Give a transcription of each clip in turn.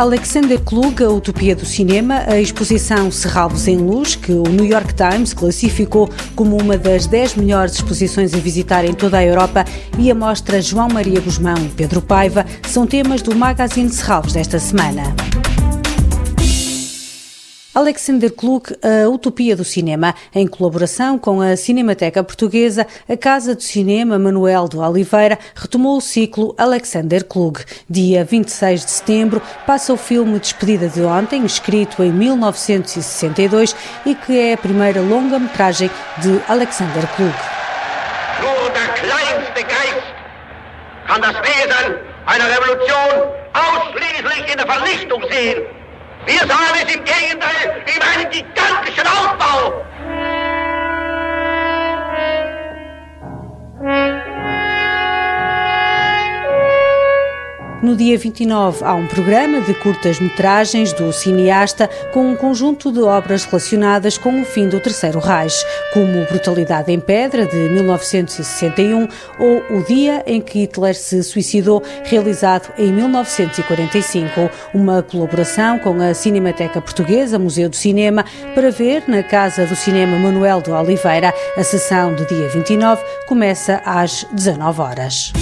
Alexander Klug, a utopia do cinema, a exposição Serralvos em Luz, que o New York Times classificou como uma das 10 melhores exposições a visitar em toda a Europa, e a mostra João Maria Guzmão e Pedro Paiva são temas do Magazine Serralvos desta semana. Alexander Klug, a utopia do cinema, em colaboração com a Cinemateca Portuguesa, a Casa do Cinema Manuel do Oliveira retomou o ciclo Alexander Klug. Dia 26 de setembro passa o filme Despedida de Ontem, escrito em 1962 e que é a primeira longa-metragem de Alexander sehen. Wir sahen es im Gegenteil No dia 29 há um programa de curtas-metragens do cineasta com um conjunto de obras relacionadas com o fim do Terceiro Reich, como Brutalidade em Pedra, de 1961, ou O Dia em que Hitler se suicidou, realizado em 1945, uma colaboração com a Cinemateca Portuguesa, Museu do Cinema, para ver na Casa do Cinema Manuel de Oliveira. A sessão do dia 29 começa às 19 horas.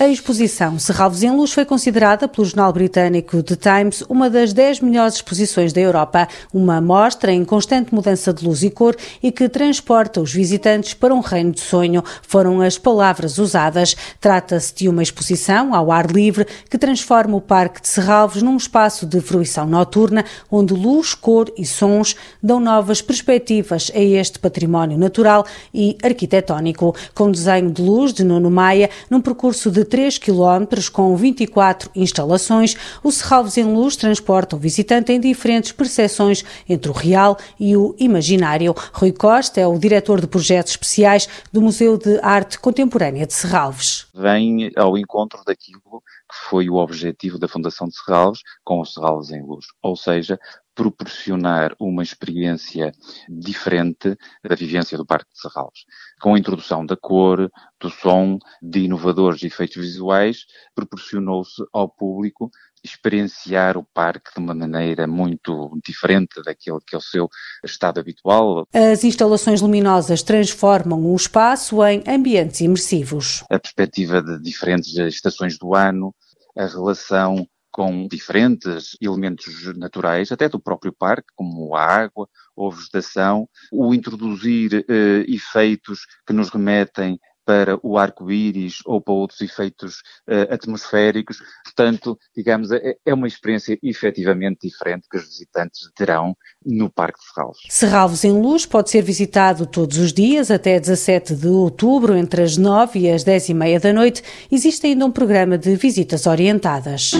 A exposição Serralvos em Luz foi considerada pelo jornal britânico The Times uma das 10 melhores exposições da Europa, uma mostra em constante mudança de luz e cor e que transporta os visitantes para um reino de sonho, foram as palavras usadas. Trata-se de uma exposição ao ar livre que transforma o Parque de Serralvos num espaço de fruição noturna, onde luz, cor e sons dão novas perspectivas a este património natural e arquitetónico, com desenho de luz de Nuno Maia, num percurso de 3 km com 24 instalações, o Serralves em Luz transporta o visitante em diferentes percepções entre o real e o imaginário. Rui Costa é o diretor de projetos especiais do Museu de Arte Contemporânea de Serralves. Vem ao encontro daquilo que foi o objetivo da Fundação de Serralves com os Serralves em Luz, ou seja, proporcionar uma experiência diferente da vivência do Parque de Serralves. Com a introdução da cor, do som, de inovadores efeitos visuais, proporcionou-se ao público experienciar o parque de uma maneira muito diferente daquele que é o seu estado habitual. As instalações luminosas transformam o espaço em ambientes imersivos. A perspectiva de diferentes estações do ano, a relação com diferentes elementos naturais, até do próprio parque, como a água ou a vegetação, o introduzir eh, efeitos que nos remetem para o arco-íris ou para outros efeitos uh, atmosféricos. Portanto, digamos, é, é, uma experiência efetivamente diferente que os visitantes terão no Parque de Serralves. Serralves em Luz pode ser visitado todos os dias até 17 de outubro, entre as 9 e as 10 e meia da noite. Existe ainda um programa de visitas orientadas.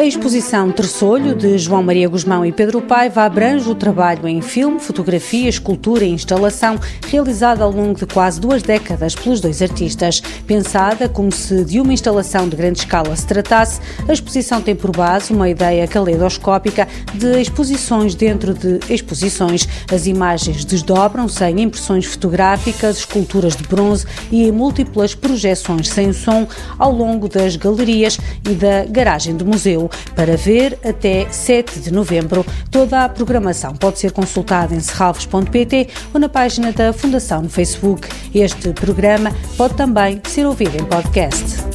A exposição Terçolho, de João Maria Guzmão e Pedro Paiva, abrange o trabalho em filme, fotografia, escultura e instalação realizada ao longo de quase duas décadas pelos dois artistas. Pensada como se de uma instalação de grande escala se tratasse, a exposição tem por base uma ideia caleidoscópica de exposições dentro de exposições. As imagens desdobram-se em impressões fotográficas, esculturas de bronze e em múltiplas projeções sem som ao longo das galerias e da garagem do museu para ver até 7 de novembro. Toda a programação pode ser consultada em serralves.pt ou na página da Fundação no Facebook. Este programa pode também ser ouvido em podcast.